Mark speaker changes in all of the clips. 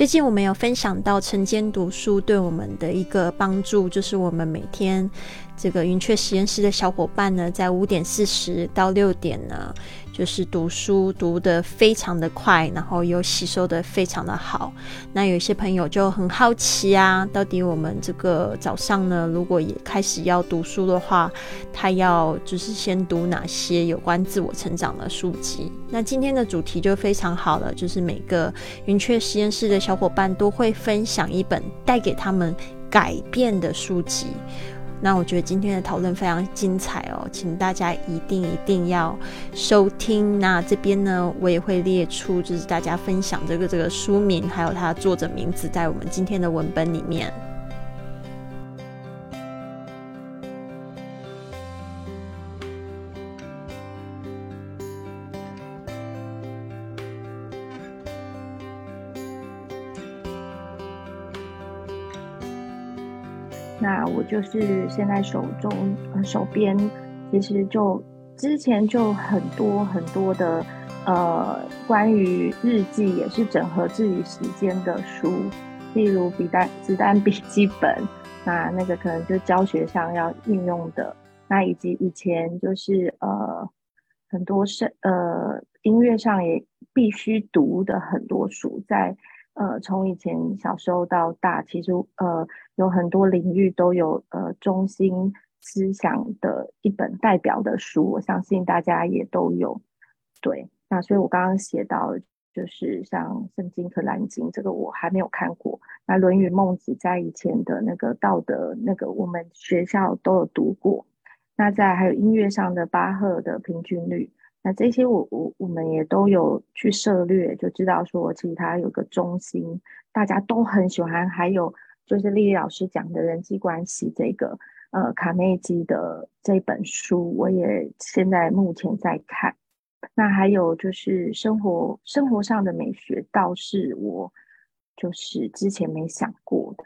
Speaker 1: 最近我们有分享到晨间读书对我们的一个帮助，就是我们每天这个云雀实验室的小伙伴呢，在五点四十到六点呢。就是读书读得非常的快，然后又吸收的非常的好。那有些朋友就很好奇啊，到底我们这个早上呢，如果也开始要读书的话，他要就是先读哪些有关自我成长的书籍？那今天的主题就非常好了，就是每个云雀实验室的小伙伴都会分享一本带给他们改变的书籍。那我觉得今天的讨论非常精彩哦，请大家一定一定要收听。那这边呢，我也会列出就是大家分享这个这个书名，还有它作者名字，在我们今天的文本里面。
Speaker 2: 我就是现在手中手边，其实就之前就很多很多的呃关于日记也是整合自己时间的书，例如笔单子弹笔记本，那那个可能就教学上要运用的，那以及以前就是呃很多是呃音乐上也必须读的很多书在。呃，从以前小时候到大，其实呃有很多领域都有呃中心思想的一本代表的书，我相信大家也都有。对，那所以我刚刚写到，就是像《圣经》和《兰经》，这个我还没有看过。那《论语》《孟子》在以前的那个道德那个，我们学校都有读过。那在还有音乐上的巴赫的平均律。那这些我我我们也都有去涉略，就知道说其实它有个中心，大家都很喜欢。还有就是丽丽老师讲的人际关系这个，呃，卡内基的这本书，我也现在目前在看。那还有就是生活生活上的美学，倒是我就是之前没想过的，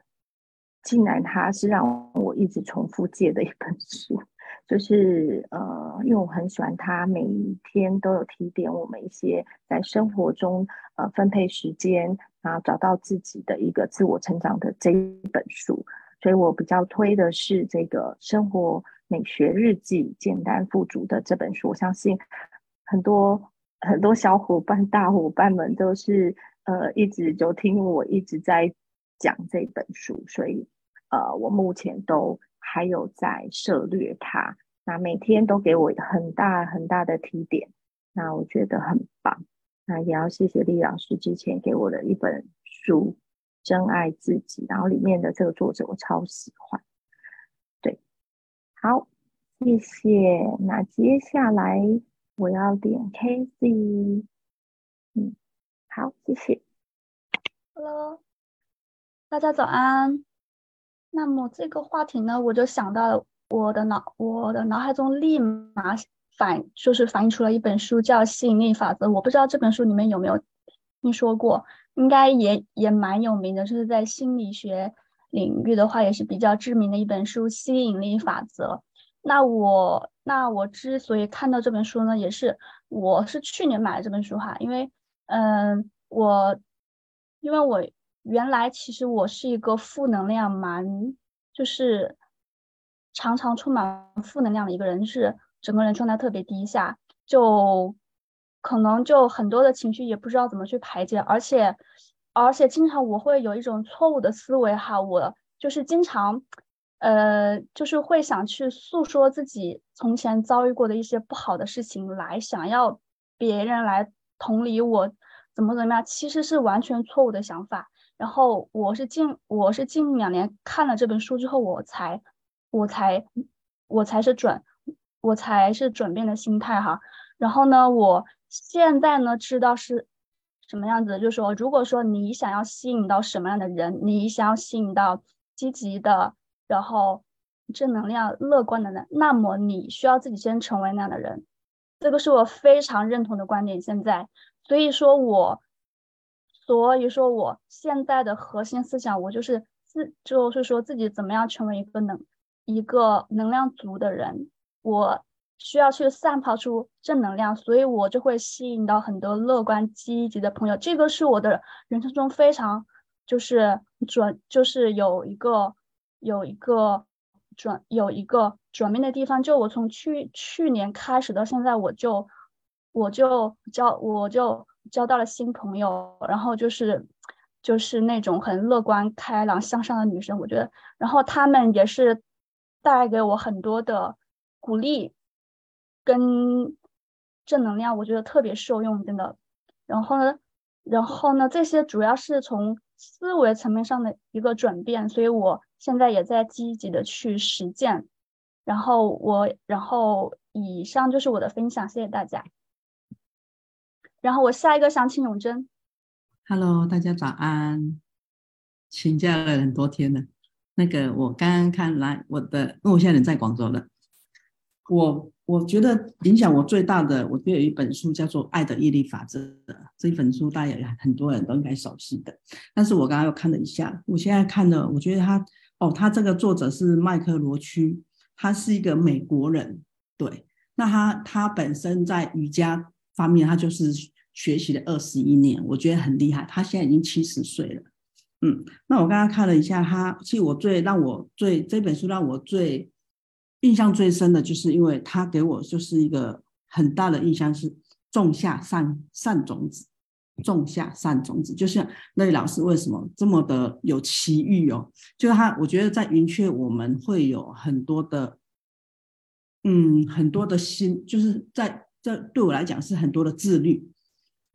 Speaker 2: 竟然它是让我一直重复借的一本书。就是呃，因为我很喜欢他，每一天都有提点我们一些在生活中呃分配时间，然后找到自己的一个自我成长的这一本书，所以我比较推的是这个生活美学日记，简单富足的这本书。我相信很多很多小伙伴、大伙伴们都是呃一直就听我一直在讲这本书，所以呃我目前都。还有在涉略它，那每天都给我很大很大的提点，那我觉得很棒。那也要谢谢李老师之前给我的一本书《真爱自己》，然后里面的这个作者我超喜欢。对，好，谢谢。那接下来我要点 K C，嗯，好，谢谢。
Speaker 3: Hello，大家早安。那么这个话题呢，我就想到了我的脑，我的脑海中立马反，就是反映出了一本书，叫《吸引力法则》。我不知道这本书你们有没有听说过，应该也也蛮有名的，就是在心理学领域的话也是比较知名的一本书《吸引力法则》。那我那我之所以看到这本书呢，也是我是去年买的这本书哈，因为嗯，我因为我。原来其实我是一个负能量蛮，就是常常充满负能量的一个人，是整个人状态特别低下，就可能就很多的情绪也不知道怎么去排解，而且而且经常我会有一种错误的思维哈，我就是经常呃就是会想去诉说自己从前遭遇过的一些不好的事情，来想要别人来同理我怎么怎么样，其实是完全错误的想法。然后我是近我是近两年看了这本书之后，我才我才我才是转我才是转变的心态哈。然后呢，我现在呢知道是什么样子，就是说，如果说你想要吸引到什么样的人，你想要吸引到积极的，然后正能量、乐观的人，那么你需要自己先成为那样的人。这个是我非常认同的观点。现在，所以说我。所以说，我现在的核心思想，我就是自，就是说自己怎么样成为一个能，一个能量足的人。我需要去散发出正能量，所以我就会吸引到很多乐观积极的朋友。这个是我的人生中非常就是转，就是有一个有一个转有一个转变的地方。就我从去去年开始到现在，我就我就交我就交到了新朋友，然后就是就是那种很乐观开朗向上的女生，我觉得，然后他们也是带给我很多的鼓励跟正能量，我觉得特别受用，真的。然后呢？然后呢？这些主要是从思维层面上的一个转变，所以我现在也在积极的去实践。然后我，然后以上就是我的分享，谢谢大家。然后我下一个想请永贞。
Speaker 4: Hello，大家早安。请假了很多天了。那个我刚刚看来我的，因为我现在人在广州了。我我觉得影响我最大的，我觉得有一本书叫做《爱的毅力法则》，这一本书大家也很多人都应该熟悉的。但是我刚刚又看了一下，我现在看了，我觉得他哦，他这个作者是麦克罗区，他是一个美国人，对。那他他本身在瑜伽方面，他就是学习了二十一年，我觉得很厉害。他现在已经七十岁了，嗯。那我刚刚看了一下，他其实我最让我最这本书让我最。印象最深的就是，因为他给我就是一个很大的印象是种下善善种子，种下善种子。就像那位老师为什么这么的有奇遇哦？就是他，我觉得在云雀我们会有很多的，嗯，很多的心，就是在这对我来讲是很多的自律。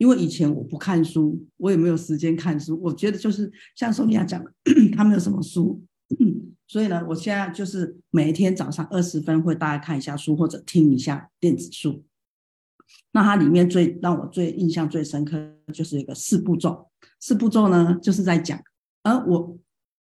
Speaker 4: 因为以前我不看书，我也没有时间看书。我觉得就是像索尼娅讲的，他没有什么书。所以呢，我现在就是每一天早上二十分会大概看一下书或者听一下电子书。那它里面最让我最印象最深刻就是一个四步骤。四步骤呢，就是在讲，而我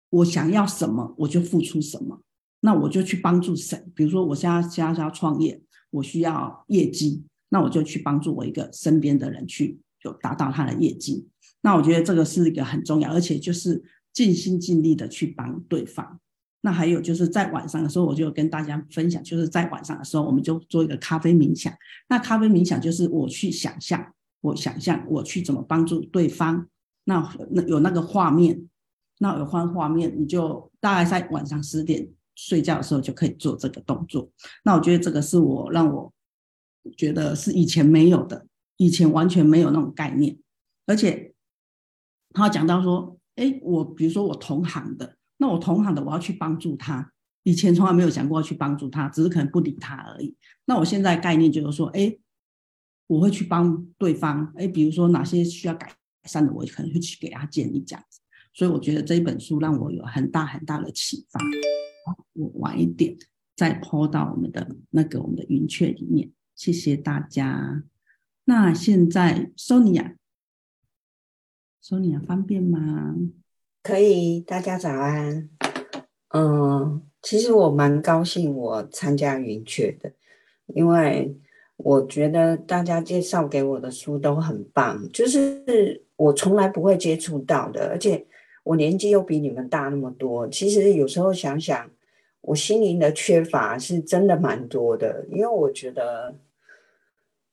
Speaker 4: 我想要什么，我就付出什么。那我就去帮助谁？比如说我现在现在要创业，我需要业绩，那我就去帮助我一个身边的人去就达到他的业绩。那我觉得这个是一个很重要，而且就是尽心尽力的去帮对方。那还有就是在晚上的时候，我就跟大家分享，就是在晚上的时候，我们就做一个咖啡冥想。那咖啡冥想就是我去想象，我想象我去怎么帮助对方。那那有那个画面，那有换画面，你就大概在晚上十点睡觉的时候就可以做这个动作。那我觉得这个是我让我觉得是以前没有的，以前完全没有那种概念。而且他讲到说，哎，我比如说我同行的。那我同行的，我要去帮助他。以前从来没有想过要去帮助他，只是可能不理他而已。那我现在概念就是说，哎，我会去帮对方。哎，比如说哪些需要改善的，我可能会去给他建议这样子。所以我觉得这一本书让我有很大很大的启发。我晚一点再抛到我们的那个我们的云雀里面。谢谢大家。那现在 Sonia，Sonia 方便吗？
Speaker 5: 可以，大家早安。嗯，其实我蛮高兴我参加云雀的，因为我觉得大家介绍给我的书都很棒，就是我从来不会接触到的，而且我年纪又比你们大那么多。其实有时候想想，我心灵的缺乏是真的蛮多的，因为我觉得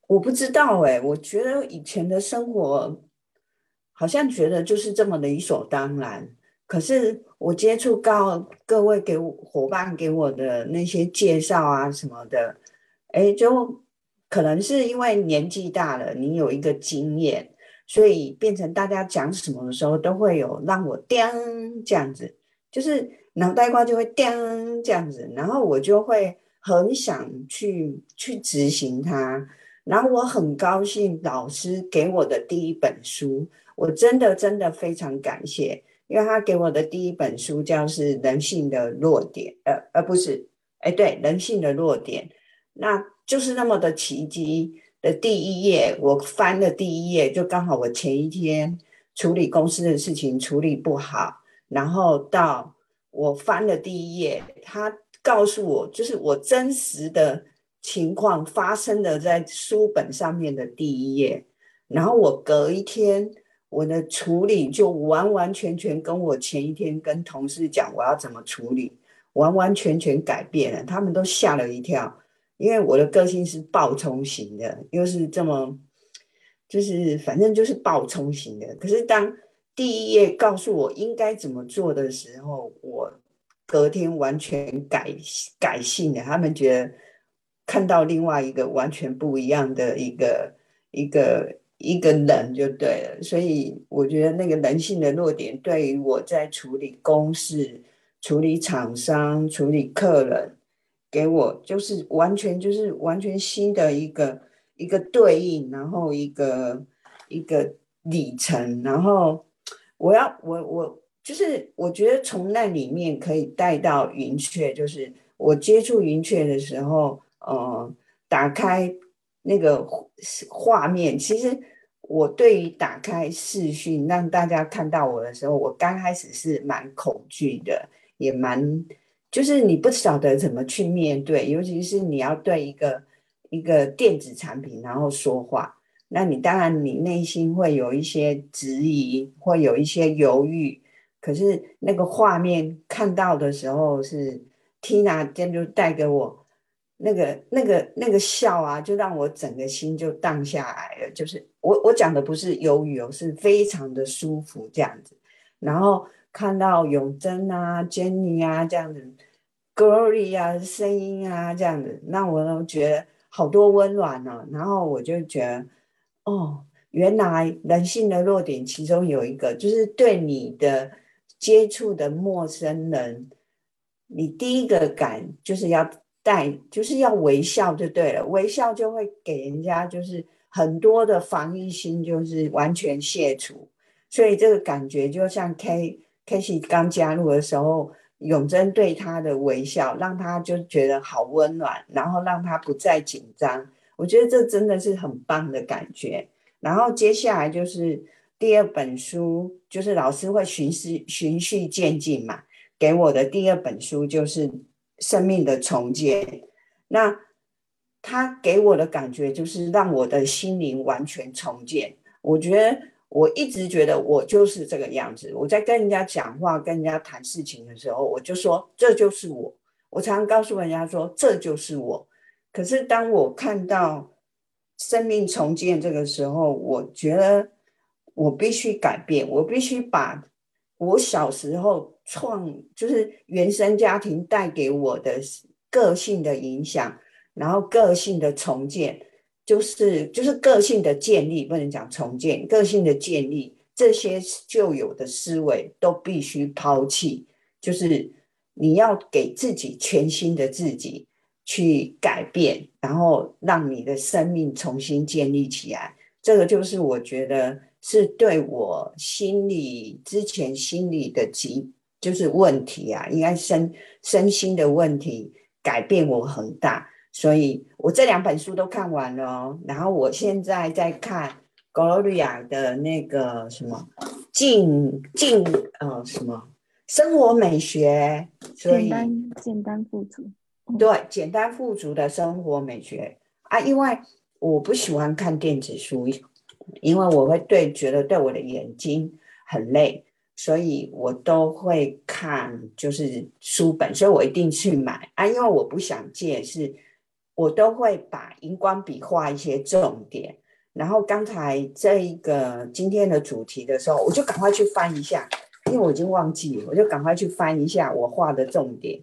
Speaker 5: 我不知道哎，我觉得以前的生活。好像觉得就是这么理所当然，可是我接触到各位给我伙伴给我的那些介绍啊什么的，哎，就可能是因为年纪大了，你有一个经验，所以变成大家讲什么的时候都会有让我叮这样子，就是脑袋瓜就会叮这样子，然后我就会很想去去执行它，然后我很高兴老师给我的第一本书。我真的真的非常感谢，因为他给我的第一本书叫是人性的弱点，呃，而不是，哎，对，人性的弱点，那就是那么的奇迹的第一页，我翻了第一页就刚好我前一天处理公司的事情处理不好，然后到我翻了第一页，他告诉我就是我真实的情况发生的在书本上面的第一页，然后我隔一天。我的处理就完完全全跟我前一天跟同事讲我要怎么处理，完完全全改变了，他们都吓了一跳，因为我的个性是暴冲型的，又是这么，就是反正就是暴冲型的。可是当第一页告诉我应该怎么做的时候，我隔天完全改改性了。他们觉得看到另外一个完全不一样的一个一个一个人就对了。所以我觉得那个人性的弱点，对于我在处理公事、处理厂商、处理客人，给我就是完全就是完全新的一个一个对应，然后一个一个里程，然后。我要我我就是我觉得从那里面可以带到云雀，就是我接触云雀的时候，呃，打开那个画面，其实我对于打开视讯让大家看到我的时候，我刚开始是蛮恐惧的，也蛮就是你不晓得怎么去面对，尤其是你要对一个一个电子产品然后说话。那你当然，你内心会有一些质疑，会有一些犹豫。可是那个画面看到的时候，是 Tina 今天就带给我那个、那个、那个笑啊，就让我整个心就荡下来了。就是我我讲的不是忧郁哦，是非常的舒服这样子。然后看到永贞啊、Jenny 啊这样子，Glory 啊声音啊这样子，让我都觉得好多温暖呢。然后我就觉得。哦，原来人性的弱点其中有一个，就是对你的接触的陌生人，你第一个感就是要带，就是要微笑就对了，微笑就会给人家就是很多的防御心就是完全卸除，所以这个感觉就像 K K 西刚加入的时候，永贞对他的微笑，让他就觉得好温暖，然后让他不再紧张。我觉得这真的是很棒的感觉。然后接下来就是第二本书，就是老师会循序循序渐进嘛。给我的第二本书就是《生命的重建》。那他给我的感觉就是让我的心灵完全重建。我觉得我一直觉得我就是这个样子。我在跟人家讲话、跟人家谈事情的时候，我就说这就是我。我常常告诉人家说这就是我。可是当我看到生命重建这个时候，我觉得我必须改变，我必须把我小时候创就是原生家庭带给我的个性的影响，然后个性的重建，就是就是个性的建立，不能讲重建，个性的建立，这些旧有的思维都必须抛弃，就是你要给自己全新的自己。去改变，然后让你的生命重新建立起来，这个就是我觉得是对我心理之前心理的疾就是问题啊，应该身身心的问题改变我很大，所以我这两本书都看完了，然后我现在在看 Gloria 的那个什么静静呃什么生活美学，
Speaker 2: 简单简单富足。
Speaker 5: 对，简单富足的生活美学。啊，因为我不喜欢看电子书，因为我会对觉得对我的眼睛很累，所以我都会看就是书本，所以我一定去买啊，因为我不想借，是我都会把荧光笔画一些重点，然后刚才这一个今天的主题的时候，我就赶快去翻一下，因为我已经忘记了，我就赶快去翻一下我画的重点。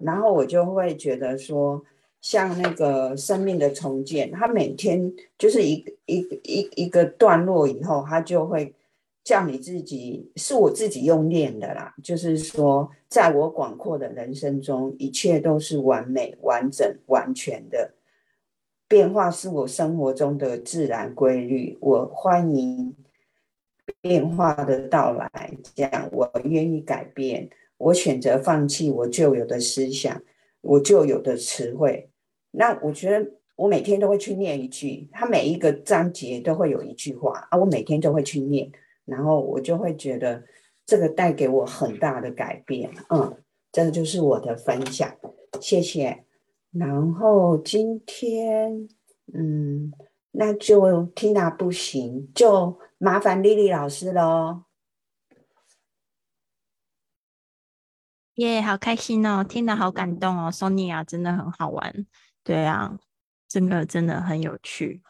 Speaker 5: 然后我就会觉得说，像那个生命的重建，他每天就是一一一一个段落以后，他就会叫你自己，是我自己用念的啦。就是说，在我广阔的人生中，一切都是完美、完整、完全的。变化是我生活中的自然规律，我欢迎变化的到来，这样我愿意改变。我选择放弃我旧有的思想，我旧有的词汇。那我觉得我每天都会去念一句，它每一个章节都会有一句话啊，我每天都会去念，然后我就会觉得这个带给我很大的改变。嗯，这个就是我的分享，谢谢。然后今天，嗯，那就听到不行，就麻烦丽丽老师喽。
Speaker 6: 耶，好开心哦！听得好感动哦，Sonia 真的很好玩，对啊，真的真的很有趣。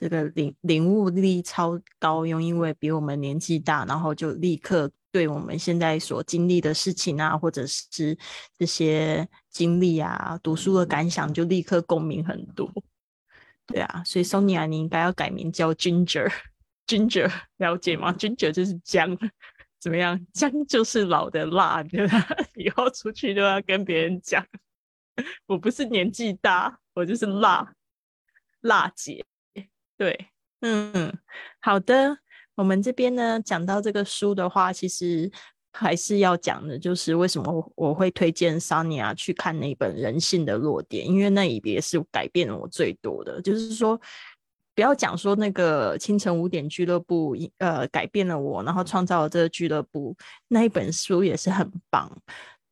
Speaker 6: 这个领领悟力超高，又因为比我们年纪大，然后就立刻对我们现在所经历的事情啊，或者是这些经历啊、读书的感想，就立刻共鸣很多。对啊，所以 Sonia，你应该要改名叫 Ginger，Ginger 了解吗？Ginger 就是姜，怎么样？姜就是老的辣，对吧？以后出去都要跟别人讲，我不是年纪大，我就是辣辣姐。对，嗯嗯，好的。我们这边呢，讲到这个书的话，其实还是要讲的，就是为什么我会推荐 Sonia 去看那本《人性的弱点》，因为那一也是改变了我最多的。就是说，不要讲说那个清晨五点俱乐部，呃，改变了我，然后创造了这个俱乐部，那一本书也是很棒。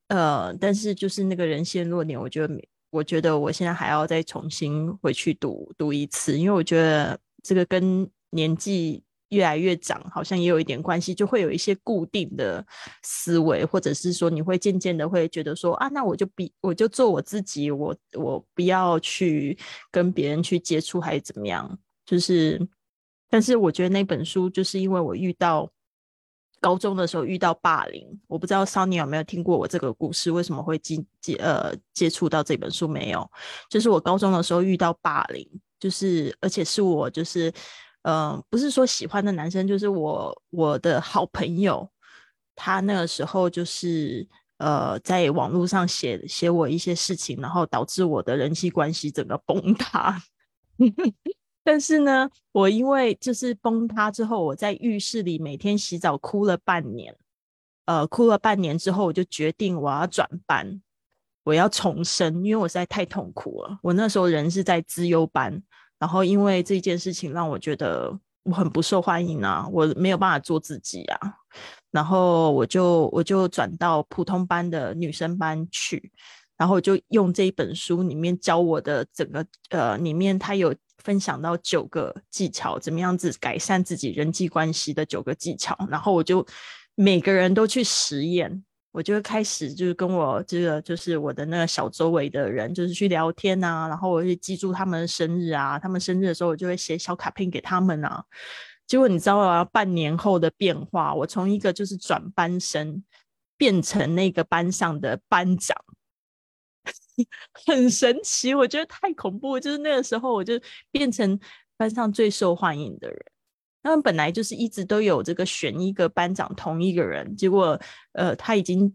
Speaker 6: 呃，但是就是那个人性弱点，我觉得，我觉得我现在还要再重新回去读读一次，因为我觉得这个跟年纪。越来越长，好像也有一点关系，就会有一些固定的思维，或者是说你会渐渐的会觉得说啊，那我就比我就做我自己，我我不要去跟别人去接触，还是怎么样？就是，但是我觉得那本书就是因为我遇到高中的时候遇到霸凌，我不知道少年有没有听过我这个故事，为什么会接接呃接触到这本书没有？就是我高中的时候遇到霸凌，就是而且是我就是。嗯，不是说喜欢的男生，就是我我的好朋友，他那个时候就是呃，在网络上写写我一些事情，然后导致我的人际关系整个崩塌。但是呢，我因为就是崩塌之后，我在浴室里每天洗澡哭了半年，呃，哭了半年之后，我就决定我要转班，我要重生，因为我实在太痛苦了。我那时候人是在资优班。然后因为这件事情让我觉得我很不受欢迎啊，我没有办法做自己啊，然后我就我就转到普通班的女生班去，然后就用这一本书里面教我的整个呃里面他有分享到九个技巧，怎么样子改善自己人际关系的九个技巧，然后我就每个人都去实验。我就会开始就是跟我这个就是我的那个小周围的人，就是去聊天啊，然后我去记住他们的生日啊，他们生日的时候我就会写小卡片给他们啊。结果你知道啊，半年后的变化，我从一个就是转班生变成那个班上的班长，很神奇，我觉得太恐怖。就是那个时候我就变成班上最受欢迎的人。他们本来就是一直都有这个选一个班长同一个人，结果呃他已经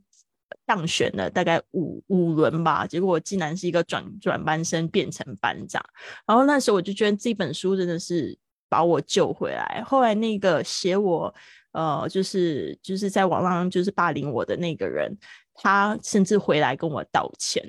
Speaker 6: 当选了大概五五轮吧，结果竟然是一个转转班生变成班长，然后那时候我就觉得这本书真的是把我救回来。后来那个写我呃就是就是在网上就是霸凌我的那个人，他甚至回来跟我道歉。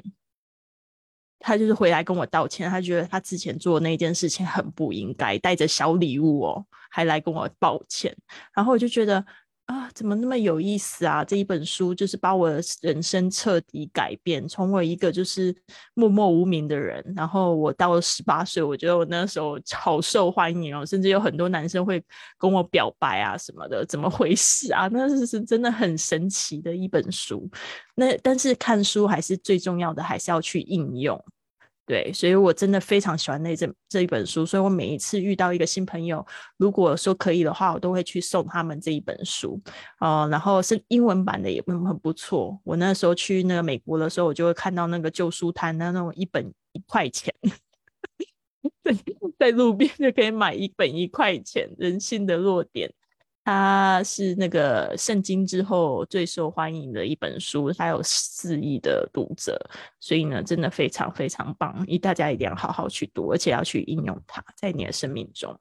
Speaker 6: 他就是回来跟我道歉，他觉得他之前做的那件事情很不应该，带着小礼物哦，还来跟我道歉。然后我就觉得啊，怎么那么有意思啊？这一本书就是把我的人生彻底改变，从我一个就是默默无名的人，然后我到了十八岁，我觉得我那时候好受欢迎哦，甚至有很多男生会跟我表白啊什么的，怎么回事啊？那是是真的很神奇的一本书。那但是看书还是最重要的，还是要去应用。对，所以我真的非常喜欢那这这一本书，所以我每一次遇到一个新朋友，如果说可以的话，我都会去送他们这一本书，哦，然后是英文版的也很很不错。我那时候去那个美国的时候，我就会看到那个旧书摊，那那种一本一块钱，在在路边就可以买一本一块钱，《人性的弱点》。它是那个圣经之后最受欢迎的一本书，它有四亿的读者，所以呢，真的非常非常棒，一大家一定要好好去读，而且要去应用它在你的生命中。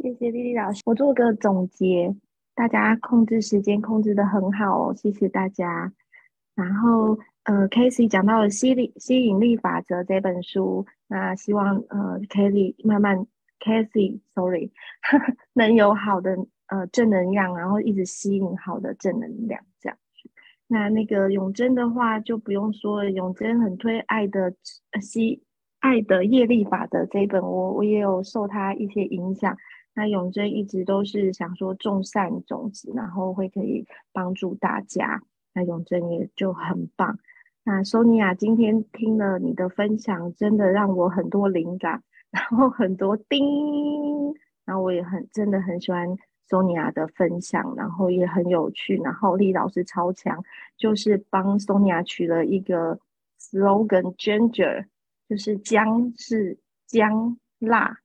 Speaker 2: 谢谢丽丽老师，我做个总结，大家控制时间控制的很好哦，谢谢大家。然后呃 k a s e y 讲到了吸力吸引力法则这本书，那希望呃 k a s e y 慢慢 k a s e y s o r r y 能有好的。呃，正能量，然后一直吸引好的正能量，这样。那那个永贞的话就不用说了，永贞很推爱的吸爱的业力法则这一本，我我也有受他一些影响。那永贞一直都是想说种善种子，然后会可以帮助大家。那永贞也就很棒。那索尼娅今天听了你的分享，真的让我很多灵感。然后很多叮，然后我也很真的很喜欢 Sonia 的分享，然后也很有趣，然后丽老师超强，就是帮 Sonia 取了一个 slogan Ginger，就是姜是姜辣。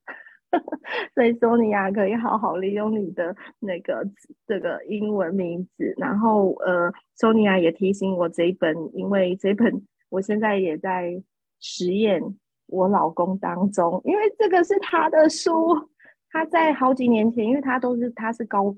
Speaker 2: 所以索尼娅可以好好利用你的那个这个英文名字，然后呃，索尼娅也提醒我这一本，因为这一本我现在也在实验我老公当中，因为这个是他的书，他在好几年前，因为他都是他是高。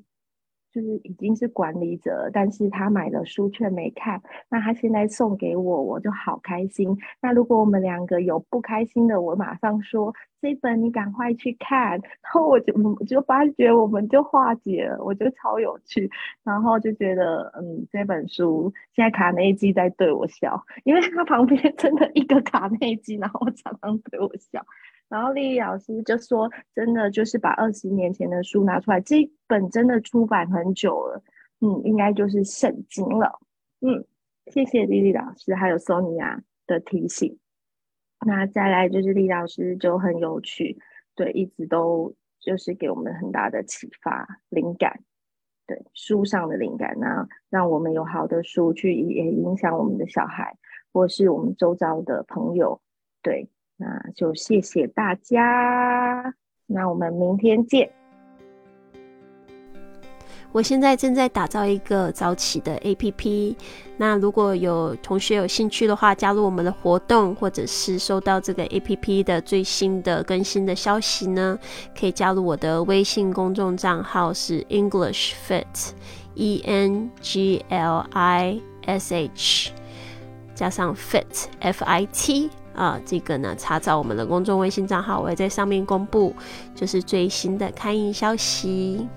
Speaker 2: 就是已经是管理者，但是他买了书却没看，那他现在送给我，我就好开心。那如果我们两个有不开心的，我马上说这本你赶快去看，然后我就我就发觉我们就化解了，我觉得超有趣，然后就觉得嗯这本书现在卡内基在对我笑，因为他旁边 真的一个卡内基，然后常常对我笑。然后丽丽老师就说：“真的就是把二十年前的书拿出来，这本真的出版很久了，嗯，应该就是圣经了。”嗯，谢谢丽丽老师还有 Sonia 的提醒。那再来就是丽老师就很有趣，对，一直都就是给我们很大的启发、灵感，对书上的灵感，那让我们有好的书去也影响我们的小孩，或是我们周遭的朋友，对。那就谢谢大家，那我们明天见。
Speaker 7: 我现在正在打造一个早起的 APP，那如果有同学有兴趣的话，加入我们的活动，或者是收到这个 APP 的最新的更新的消息呢，可以加入我的微信公众账号是 English Fit，E N G L I S H，加上 Fit F I T。啊，这个呢，查找我们的公众微信账号，我会在上面公布，就是最新的开营消息。